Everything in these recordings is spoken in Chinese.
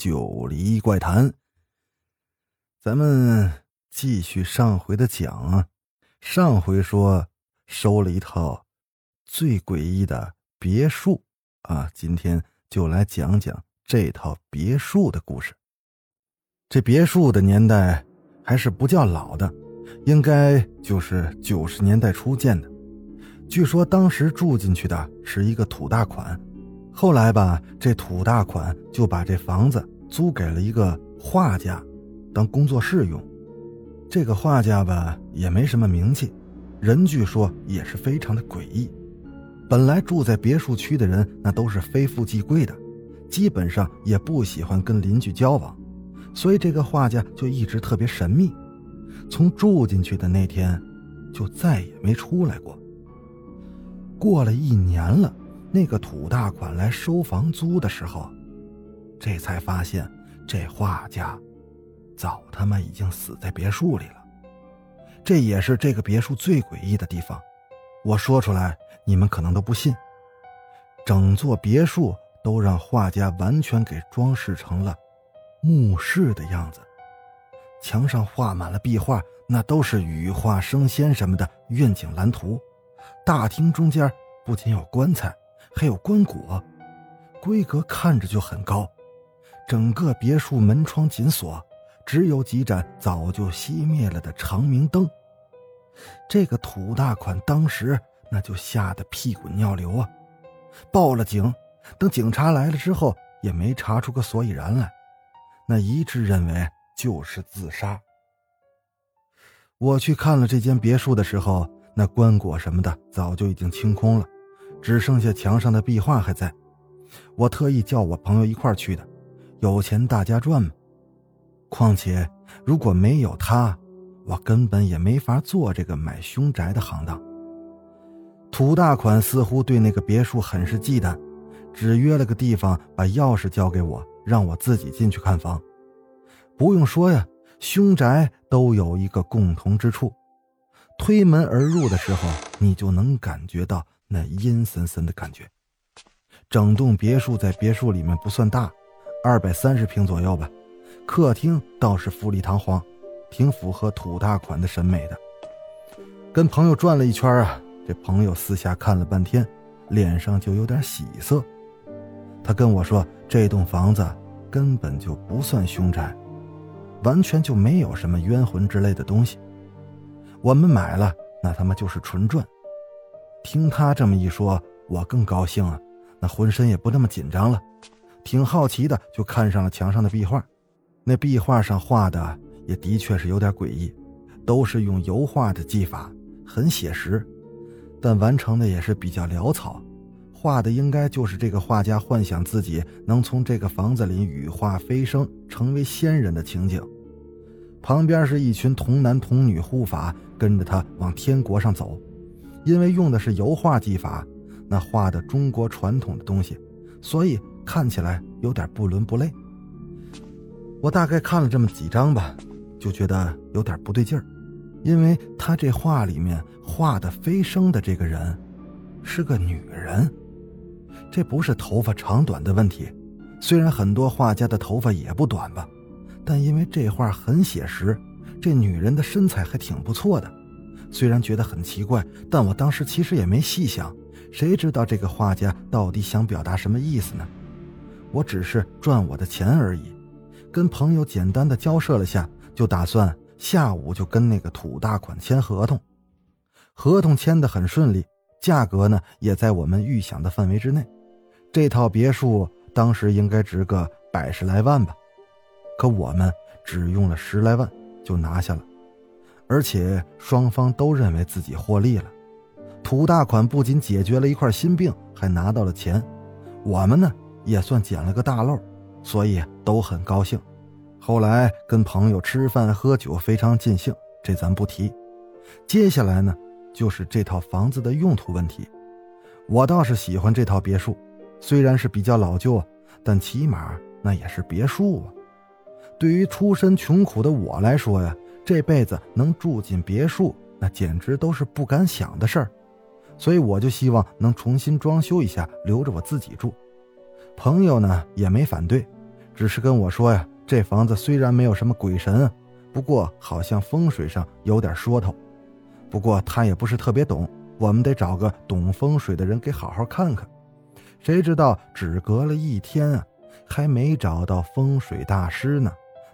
九黎怪谈》。咱们继续上回的讲啊，上回说收了一套最诡异的别墅啊，今天就来讲讲这套别墅的故事。这别墅的年代还是不叫老的，应该就是九十年代初建的。据说当时住进去的是一个土大款，后来吧，这土大款就把这房子租给了一个画家，当工作室用。这个画家吧也没什么名气，人据说也是非常的诡异。本来住在别墅区的人那都是非富即贵的，基本上也不喜欢跟邻居交往，所以这个画家就一直特别神秘。从住进去的那天，就再也没出来过。过了一年了，那个土大款来收房租的时候，这才发现这画家早他妈已经死在别墅里了。这也是这个别墅最诡异的地方。我说出来，你们可能都不信。整座别墅都让画家完全给装饰成了墓室的样子，墙上画满了壁画，那都是羽化升仙什么的愿景蓝图。大厅中间不仅有棺材，还有棺椁，规格看着就很高。整个别墅门窗紧锁，只有几盏早就熄灭了的长明灯。这个土大款当时那就吓得屁滚尿流啊！报了警，等警察来了之后，也没查出个所以然来，那一致认为就是自杀。我去看了这间别墅的时候。那棺椁什么的早就已经清空了，只剩下墙上的壁画还在。我特意叫我朋友一块去的，有钱大家赚嘛。况且如果没有他，我根本也没法做这个买凶宅的行当。土大款似乎对那个别墅很是忌惮，只约了个地方，把钥匙交给我，让我自己进去看房。不用说呀，凶宅都有一个共同之处。推门而入的时候，你就能感觉到那阴森森的感觉。整栋别墅在别墅里面不算大，二百三十平左右吧。客厅倒是富丽堂皇，挺符合土大款的审美的。跟朋友转了一圈啊，这朋友私下看了半天，脸上就有点喜色。他跟我说，这栋房子根本就不算凶宅，完全就没有什么冤魂之类的东西。我们买了，那他妈就是纯赚。听他这么一说，我更高兴啊，那浑身也不那么紧张了，挺好奇的，就看上了墙上的壁画。那壁画上画的也的确是有点诡异，都是用油画的技法，很写实，但完成的也是比较潦草。画的应该就是这个画家幻想自己能从这个房子里羽化飞升，成为仙人的情景。旁边是一群童男童女护法。跟着他往天国上走，因为用的是油画技法，那画的中国传统的东西，所以看起来有点不伦不类。我大概看了这么几张吧，就觉得有点不对劲儿，因为他这画里面画的飞升的这个人，是个女人。这不是头发长短的问题，虽然很多画家的头发也不短吧，但因为这画很写实。这女人的身材还挺不错的，虽然觉得很奇怪，但我当时其实也没细想，谁知道这个画家到底想表达什么意思呢？我只是赚我的钱而已，跟朋友简单的交涉了下，就打算下午就跟那个土大款签合同。合同签的很顺利，价格呢也在我们预想的范围之内。这套别墅当时应该值个百十来万吧，可我们只用了十来万。就拿下了，而且双方都认为自己获利了。土大款不仅解决了一块心病，还拿到了钱。我们呢，也算捡了个大漏，所以都很高兴。后来跟朋友吃饭喝酒非常尽兴，这咱不提。接下来呢，就是这套房子的用途问题。我倒是喜欢这套别墅，虽然是比较老旧，但起码那也是别墅啊。对于出身穷苦的我来说呀，这辈子能住进别墅，那简直都是不敢想的事儿。所以我就希望能重新装修一下，留着我自己住。朋友呢也没反对，只是跟我说呀，这房子虽然没有什么鬼神，不过好像风水上有点说头。不过他也不是特别懂，我们得找个懂风水的人给好好看看。谁知道只隔了一天啊，还没找到风水大师呢。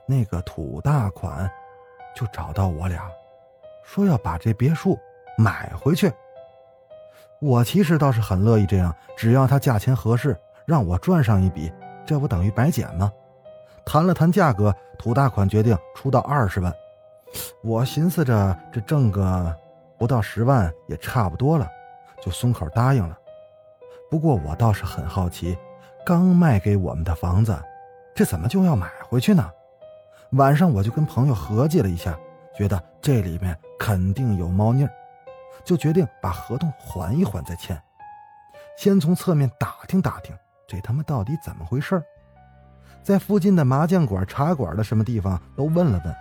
那个土大款，就找到我俩，说要把这别墅买回去。我其实倒是很乐意这样，只要他价钱合适，让我赚上一笔，这不等于白捡吗？谈了谈价格，土大款决定出到二十万。我寻思着这挣个不到十万也差不多了，就松口答应了。不过我倒是很好奇，刚卖给我们的房子，这怎么就要买回去呢？晚上我就跟朋友合计了一下，觉得这里面肯定有猫腻儿，就决定把合同缓一缓再签。先从侧面打听打听，这他妈到底怎么回事在附近的麻将馆、茶馆的什么地方都问了问，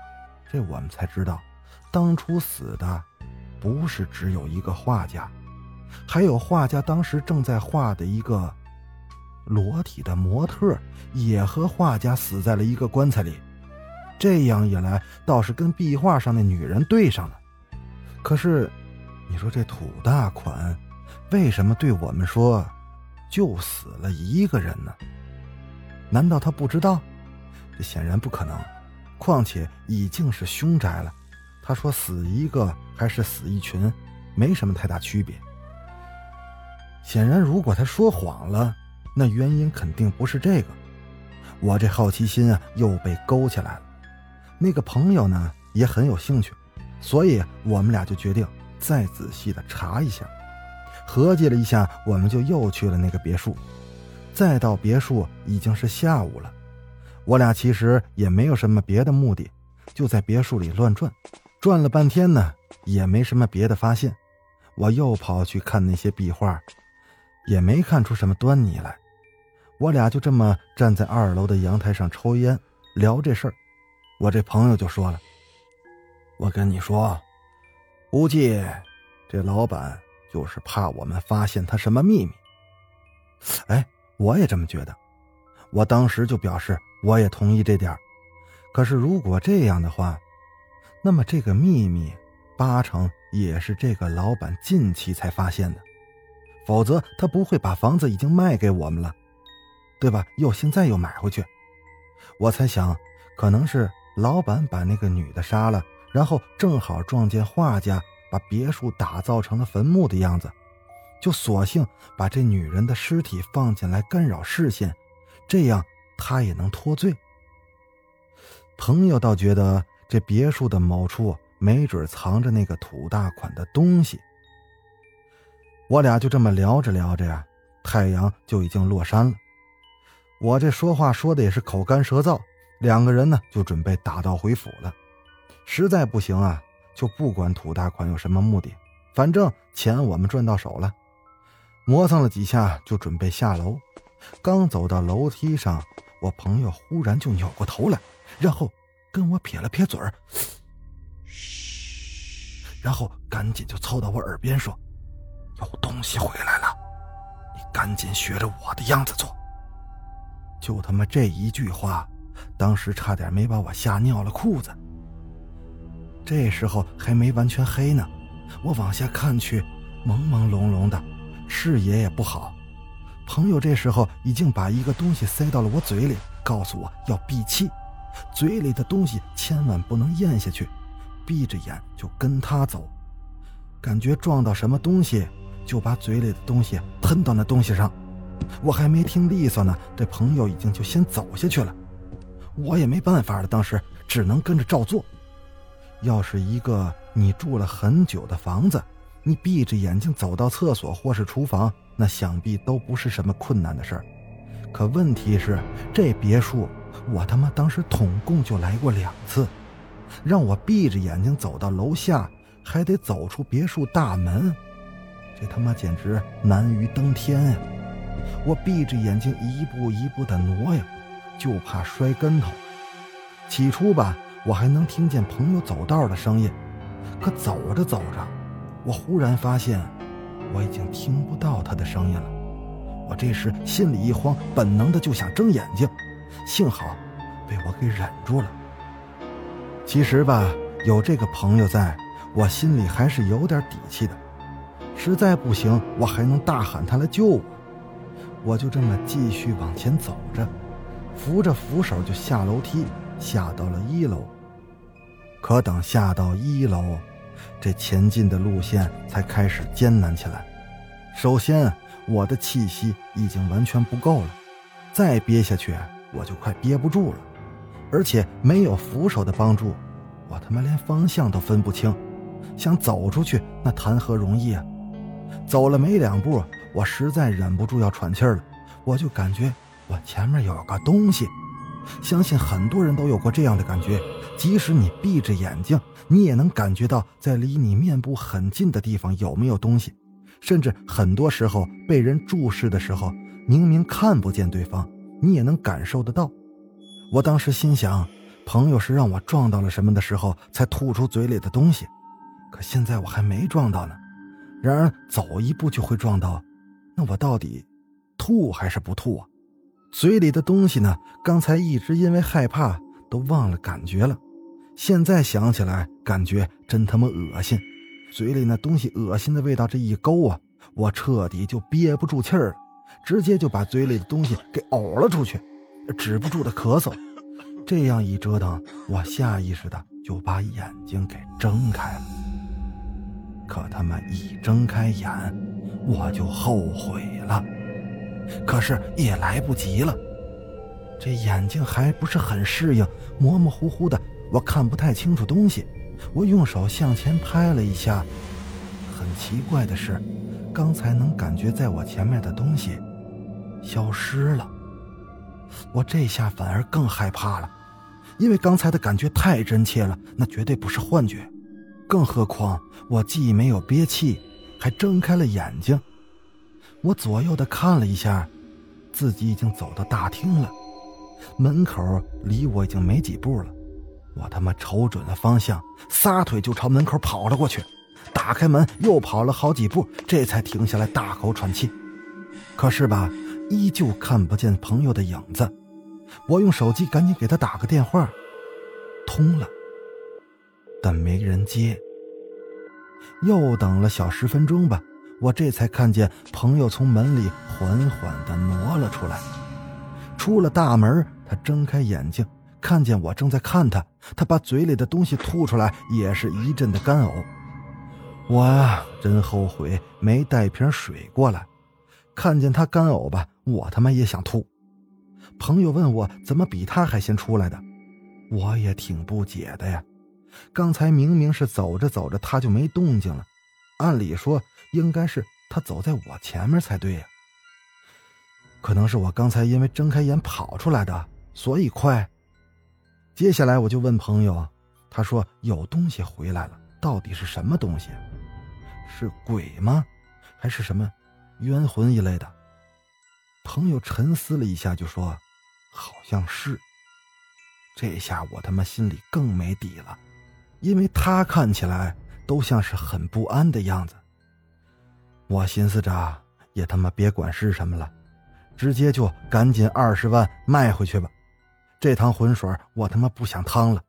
这我们才知道，当初死的不是只有一个画家，还有画家当时正在画的一个裸体的模特，也和画家死在了一个棺材里。这样一来，倒是跟壁画上那女人对上了。可是，你说这土大款，为什么对我们说，就死了一个人呢？难道他不知道？这显然不可能。况且已经是凶宅了，他说死一个还是死一群，没什么太大区别。显然，如果他说谎了，那原因肯定不是这个。我这好奇心啊，又被勾起来了。那个朋友呢也很有兴趣，所以我们俩就决定再仔细的查一下。合计了一下，我们就又去了那个别墅。再到别墅已经是下午了，我俩其实也没有什么别的目的，就在别墅里乱转，转了半天呢，也没什么别的发现。我又跑去看那些壁画，也没看出什么端倪来。我俩就这么站在二楼的阳台上抽烟，聊这事儿。我这朋友就说了：“我跟你说，估计这老板就是怕我们发现他什么秘密。”哎，我也这么觉得。我当时就表示我也同意这点可是如果这样的话，那么这个秘密八成也是这个老板近期才发现的，否则他不会把房子已经卖给我们了，对吧？又现在又买回去，我才想，可能是。老板把那个女的杀了，然后正好撞见画家把别墅打造成了坟墓的样子，就索性把这女人的尸体放进来干扰视线，这样他也能脱罪。朋友倒觉得这别墅的某处没准藏着那个土大款的东西。我俩就这么聊着聊着呀，太阳就已经落山了。我这说话说的也是口干舌燥。两个人呢，就准备打道回府了。实在不行啊，就不管土大款有什么目的，反正钱我们赚到手了。磨蹭了几下，就准备下楼。刚走到楼梯上，我朋友忽然就扭过头来，然后跟我撇了撇嘴儿，嘘，然后赶紧就凑到我耳边说：“有东西回来了，你赶紧学着我的样子做。”就他妈这一句话。当时差点没把我吓尿了裤子。这时候还没完全黑呢，我往下看去，朦朦胧胧的，视野也不好。朋友这时候已经把一个东西塞到了我嘴里，告诉我要闭气，嘴里的东西千万不能咽下去，闭着眼就跟他走。感觉撞到什么东西，就把嘴里的东西喷到那东西上。我还没听利索呢，这朋友已经就先走下去了。我也没办法了，当时只能跟着照做。要是一个你住了很久的房子，你闭着眼睛走到厕所或是厨房，那想必都不是什么困难的事儿。可问题是，这别墅我他妈当时统共就来过两次，让我闭着眼睛走到楼下，还得走出别墅大门，这他妈简直难于登天呀！我闭着眼睛一步一步的挪呀，就怕摔跟头。起初吧，我还能听见朋友走道的声音，可走着走着，我忽然发现，我已经听不到他的声音了。我这时心里一慌，本能的就想睁眼睛，幸好被我给忍住了。其实吧，有这个朋友在，我心里还是有点底气的。实在不行，我还能大喊他来救我。我就这么继续往前走着，扶着扶手就下楼梯，下到了一楼。可等下到一楼，这前进的路线才开始艰难起来。首先，我的气息已经完全不够了，再憋下去我就快憋不住了。而且没有扶手的帮助，我他妈连方向都分不清，想走出去那谈何容易啊！走了没两步。我实在忍不住要喘气了，我就感觉我前面有个东西。相信很多人都有过这样的感觉，即使你闭着眼睛，你也能感觉到在离你面部很近的地方有没有东西。甚至很多时候被人注视的时候，明明看不见对方，你也能感受得到。我当时心想，朋友是让我撞到了什么的时候才吐出嘴里的东西，可现在我还没撞到呢。然而走一步就会撞到。那我到底吐还是不吐啊？嘴里的东西呢？刚才一直因为害怕都忘了感觉了，现在想起来感觉真他妈恶心。嘴里那东西恶心的味道这一勾啊，我彻底就憋不住气儿了，直接就把嘴里的东西给呕了出去，止不住的咳嗽。这样一折腾，我下意识的就把眼睛给睁开了。可他妈一睁开眼。我就后悔了，可是也来不及了。这眼睛还不是很适应，模模糊糊的，我看不太清楚东西。我用手向前拍了一下，很奇怪的是，刚才能感觉在我前面的东西消失了。我这下反而更害怕了，因为刚才的感觉太真切了，那绝对不是幻觉。更何况我既没有憋气。还睁开了眼睛，我左右的看了一下，自己已经走到大厅了，门口离我已经没几步了。我他妈瞅准了方向，撒腿就朝门口跑了过去，打开门又跑了好几步，这才停下来大口喘气。可是吧，依旧看不见朋友的影子。我用手机赶紧给他打个电话，通了，但没人接。又等了小十分钟吧，我这才看见朋友从门里缓缓地挪了出来。出了大门，他睁开眼睛，看见我正在看他，他把嘴里的东西吐出来，也是一阵的干呕。我呀，真后悔没带瓶水过来。看见他干呕吧，我他妈也想吐。朋友问我怎么比他还先出来的，我也挺不解的呀。刚才明明是走着走着他就没动静了，按理说应该是他走在我前面才对呀。可能是我刚才因为睁开眼跑出来的，所以快。接下来我就问朋友，他说有东西回来了，到底是什么东西？是鬼吗？还是什么冤魂一类的？朋友沉思了一下，就说好像是。这下我他妈心里更没底了。因为他看起来都像是很不安的样子。我寻思着，也他妈别管是什么了，直接就赶紧二十万卖回去吧。这趟浑水我他妈不想趟了。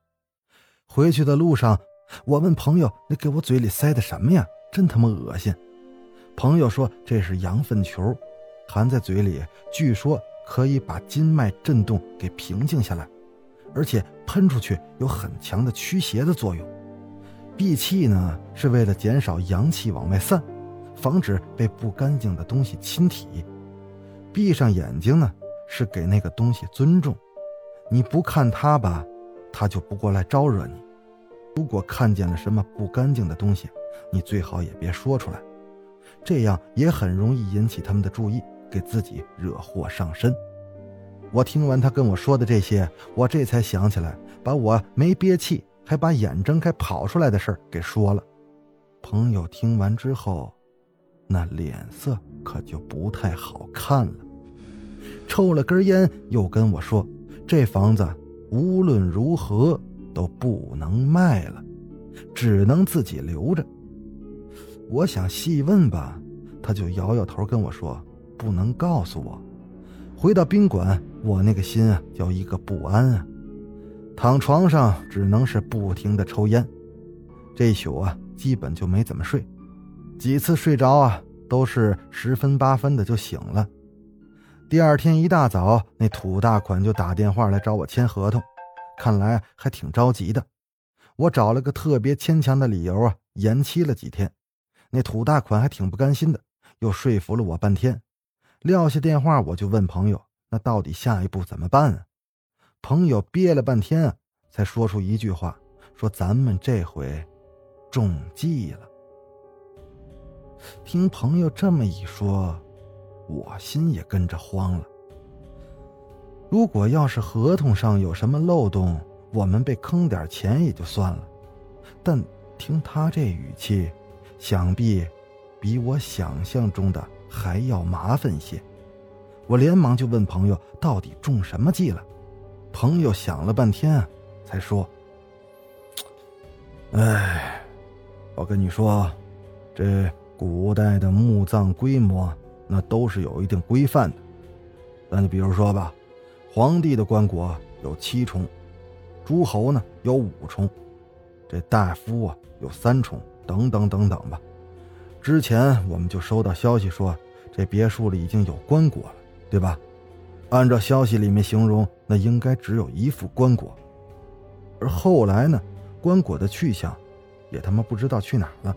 回去的路上，我问朋友：“你给我嘴里塞的什么呀？真他妈恶心！”朋友说：“这是羊粪球，含在嘴里，据说可以把筋脉震动给平静下来。”而且喷出去有很强的驱邪的作用，闭气呢是为了减少阳气往外散，防止被不干净的东西侵体；闭上眼睛呢是给那个东西尊重，你不看它吧，它就不过来招惹你。如果看见了什么不干净的东西，你最好也别说出来，这样也很容易引起他们的注意，给自己惹祸上身。我听完他跟我说的这些，我这才想起来，把我没憋气还把眼睁开跑出来的事儿给说了。朋友听完之后，那脸色可就不太好看了，抽了根烟，又跟我说：“这房子无论如何都不能卖了，只能自己留着。”我想细问吧，他就摇摇头跟我说：“不能告诉我。”回到宾馆，我那个心啊，叫一个不安啊！躺床上只能是不停的抽烟，这一宿啊，基本就没怎么睡，几次睡着啊，都是十分八分的就醒了。第二天一大早，那土大款就打电话来找我签合同，看来还挺着急的。我找了个特别牵强的理由啊，延期了几天。那土大款还挺不甘心的，又说服了我半天。撂下电话，我就问朋友：“那到底下一步怎么办啊？”朋友憋了半天啊，才说出一句话：“说咱们这回中计了。”听朋友这么一说，我心也跟着慌了。如果要是合同上有什么漏洞，我们被坑点钱也就算了，但听他这语气，想必比我想象中的……还要麻烦些，我连忙就问朋友到底中什么计了。朋友想了半天，才说：“哎，我跟你说，这古代的墓葬规模那都是有一定规范的。那就比如说吧，皇帝的棺椁有七重，诸侯呢有五重，这大夫啊有三重，等等等等吧。之前我们就收到消息说。”这别墅里已经有棺椁了，对吧？按照消息里面形容，那应该只有一副棺椁。而后来呢，棺椁的去向，也他妈不知道去哪儿了。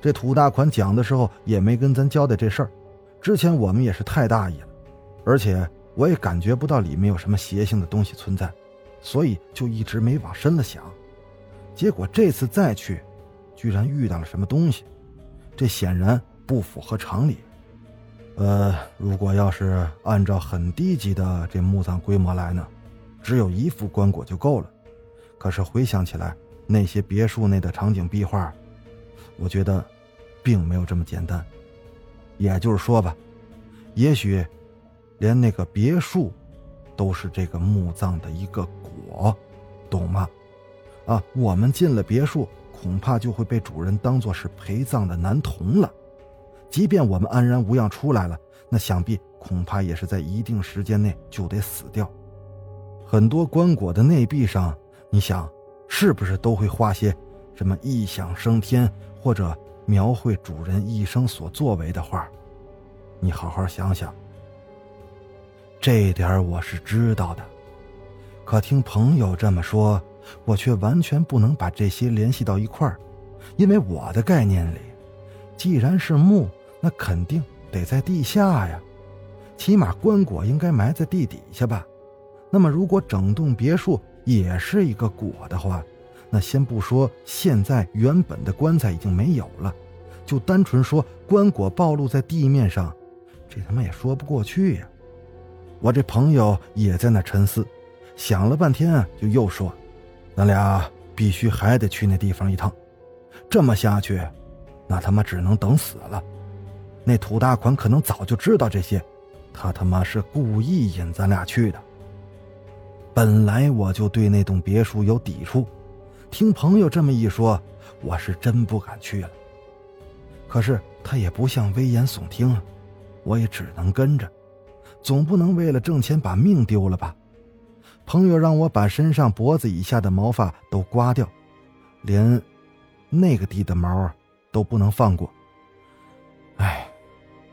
这土大款讲的时候也没跟咱交代这事儿。之前我们也是太大意了，而且我也感觉不到里面有什么邪性的东西存在，所以就一直没往深了想。结果这次再去，居然遇到了什么东西，这显然不符合常理。呃，如果要是按照很低级的这墓葬规模来呢，只有一副棺椁就够了。可是回想起来，那些别墅内的场景壁画，我觉得，并没有这么简单。也就是说吧，也许，连那个别墅，都是这个墓葬的一个果，懂吗？啊，我们进了别墅，恐怕就会被主人当做是陪葬的男童了。即便我们安然无恙出来了，那想必恐怕也是在一定时间内就得死掉。很多棺椁的内壁上，你想，是不是都会画些什么异想升天或者描绘主人一生所作为的画？你好好想想。这点我是知道的，可听朋友这么说，我却完全不能把这些联系到一块儿，因为我的概念里，既然是墓。那肯定得在地下呀，起码棺椁应该埋在地底下吧。那么，如果整栋别墅也是一个椁的话，那先不说现在原本的棺材已经没有了，就单纯说棺椁暴露在地面上，这他妈也说不过去呀。我这朋友也在那沉思，想了半天，就又说：“咱俩必须还得去那地方一趟，这么下去，那他妈只能等死了。”那土大款可能早就知道这些，他他妈是故意引咱俩去的。本来我就对那栋别墅有抵触，听朋友这么一说，我是真不敢去了。可是他也不像危言耸听啊，我也只能跟着，总不能为了挣钱把命丢了吧？朋友让我把身上脖子以下的毛发都刮掉，连那个地的毛都不能放过。哎。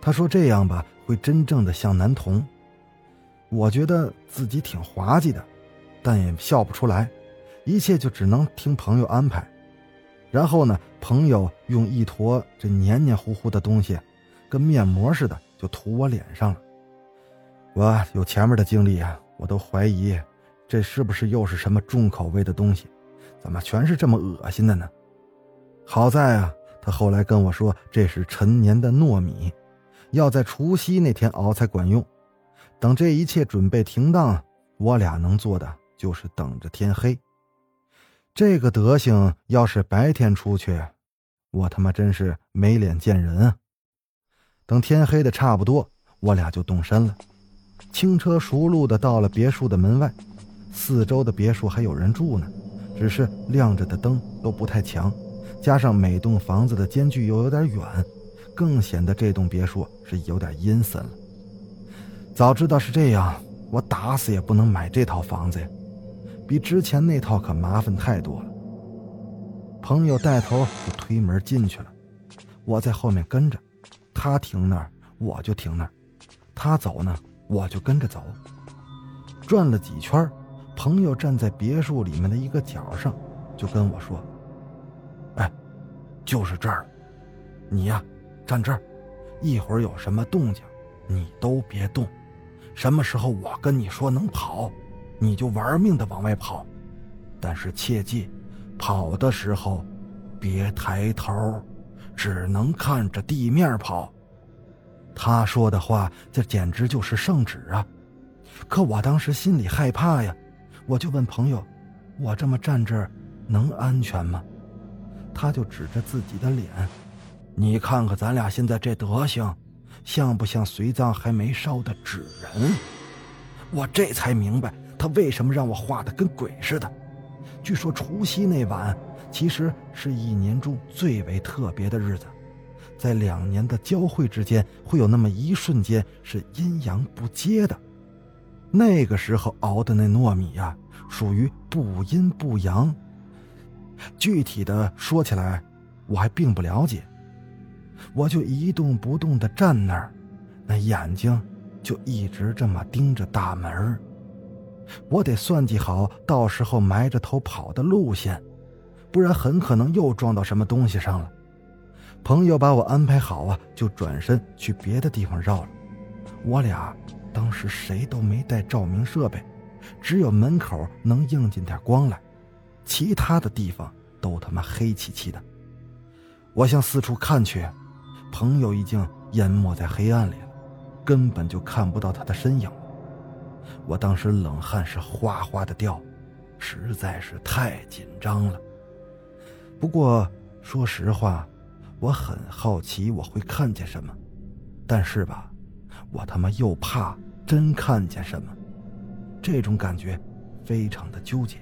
他说：“这样吧，会真正的像男童。”我觉得自己挺滑稽的，但也笑不出来，一切就只能听朋友安排。然后呢，朋友用一坨这黏黏糊糊的东西，跟面膜似的，就涂我脸上了。我有前面的经历啊，我都怀疑这是不是又是什么重口味的东西？怎么全是这么恶心的呢？好在啊，他后来跟我说，这是陈年的糯米。要在除夕那天熬才管用，等这一切准备停当，我俩能做的就是等着天黑。这个德行，要是白天出去，我他妈真是没脸见人啊！等天黑的差不多，我俩就动身了，轻车熟路的到了别墅的门外。四周的别墅还有人住呢，只是亮着的灯都不太强，加上每栋房子的间距又有点远，更显得这栋别墅是有点阴森了。早知道是这样，我打死也不能买这套房子呀，比之前那套可麻烦太多了。朋友带头就推门进去了，我在后面跟着，他停那儿我就停那儿，他走呢我就跟着走。转了几圈，朋友站在别墅里面的一个角上，就跟我说：“哎，就是这儿，你呀，站这儿，一会儿有什么动静，你都别动。”什么时候我跟你说能跑，你就玩命的往外跑，但是切记，跑的时候别抬头，只能看着地面跑。他说的话，这简直就是圣旨啊！可我当时心里害怕呀，我就问朋友：“我这么站这儿能安全吗？”他就指着自己的脸：“你看看咱俩现在这德行。”像不像随葬还没烧的纸人？我这才明白他为什么让我画的跟鬼似的。据说除夕那晚，其实是一年中最为特别的日子，在两年的交汇之间，会有那么一瞬间是阴阳不接的。那个时候熬的那糯米呀，属于不阴不阳。具体的说起来，我还并不了解。我就一动不动地站那儿，那眼睛就一直这么盯着大门儿我得算计好，到时候埋着头跑的路线，不然很可能又撞到什么东西上了。朋友把我安排好啊，就转身去别的地方绕了。我俩当时谁都没带照明设备，只有门口能映进点光来，其他的地方都他妈黑漆漆的。我向四处看去。朋友已经淹没在黑暗里了，根本就看不到他的身影。我当时冷汗是哗哗的掉，实在是太紧张了。不过说实话，我很好奇我会看见什么，但是吧，我他妈又怕真看见什么，这种感觉非常的纠结。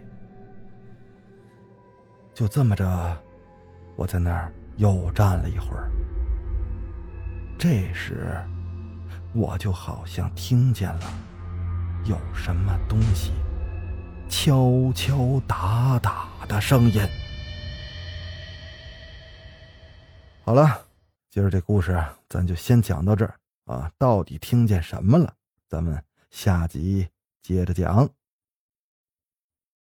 就这么着，我在那儿又站了一会儿。这时，我就好像听见了有什么东西敲敲打打的声音。好了，今儿这故事咱就先讲到这儿啊！到底听见什么了？咱们下集接着讲。